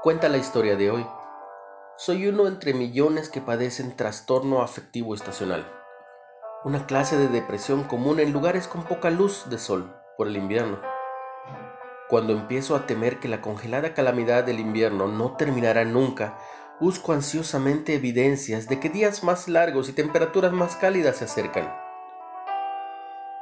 Cuenta la historia de hoy. Soy uno entre millones que padecen trastorno afectivo estacional, una clase de depresión común en lugares con poca luz de sol por el invierno. Cuando empiezo a temer que la congelada calamidad del invierno no terminará nunca, busco ansiosamente evidencias de que días más largos y temperaturas más cálidas se acercan.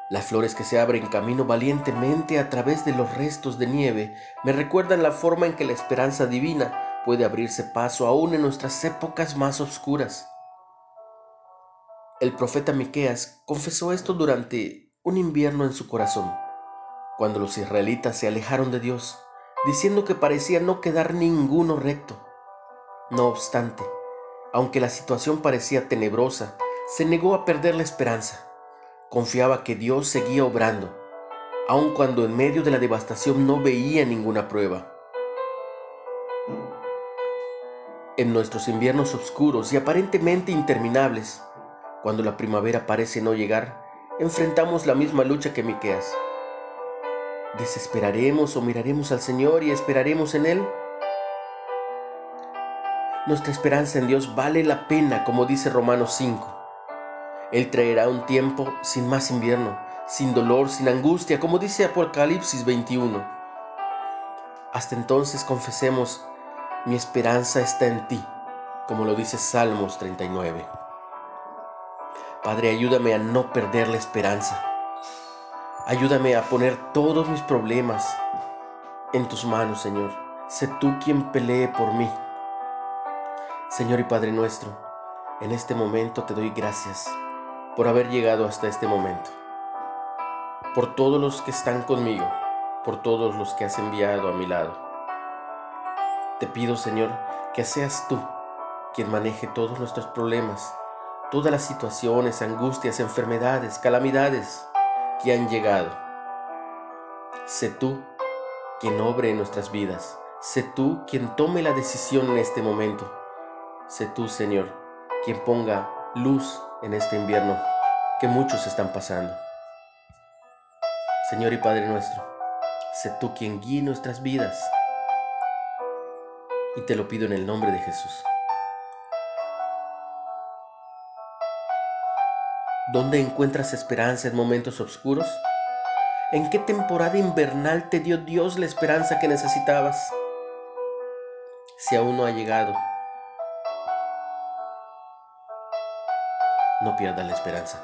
Las flores que se abren camino valientemente a través de los restos de nieve me recuerdan la forma en que la esperanza divina puede abrirse paso aún en nuestras épocas más oscuras. El profeta Miqueas confesó esto durante un invierno en su corazón, cuando los israelitas se alejaron de Dios, diciendo que parecía no quedar ninguno recto. No obstante, aunque la situación parecía tenebrosa, se negó a perder la esperanza Confiaba que Dios seguía obrando, aun cuando en medio de la devastación no veía ninguna prueba. En nuestros inviernos oscuros y aparentemente interminables, cuando la primavera parece no llegar, enfrentamos la misma lucha que Miqueas. ¿Desesperaremos o miraremos al Señor y esperaremos en Él? Nuestra esperanza en Dios vale la pena, como dice Romanos 5. Él traerá un tiempo sin más invierno, sin dolor, sin angustia, como dice Apocalipsis 21. Hasta entonces confesemos, mi esperanza está en ti, como lo dice Salmos 39. Padre, ayúdame a no perder la esperanza. Ayúdame a poner todos mis problemas en tus manos, Señor. Sé tú quien pelee por mí. Señor y Padre nuestro, en este momento te doy gracias por haber llegado hasta este momento, por todos los que están conmigo, por todos los que has enviado a mi lado. Te pido, Señor, que seas tú quien maneje todos nuestros problemas, todas las situaciones, angustias, enfermedades, calamidades que han llegado. Sé tú quien obre en nuestras vidas. Sé tú quien tome la decisión en este momento. Sé tú, Señor, quien ponga luz en este invierno que muchos están pasando. Señor y Padre nuestro, sé tú quien guíe nuestras vidas. Y te lo pido en el nombre de Jesús. ¿Dónde encuentras esperanza en momentos oscuros? ¿En qué temporada invernal te dio Dios la esperanza que necesitabas? Si aún no ha llegado, no pierdas la esperanza.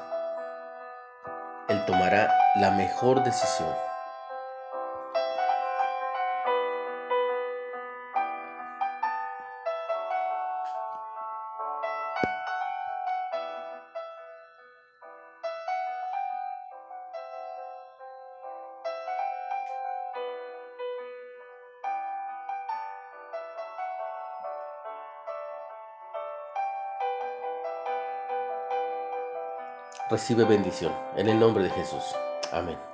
Él tomará la mejor decisión. Recibe bendición. En el nombre de Jesús. Amén.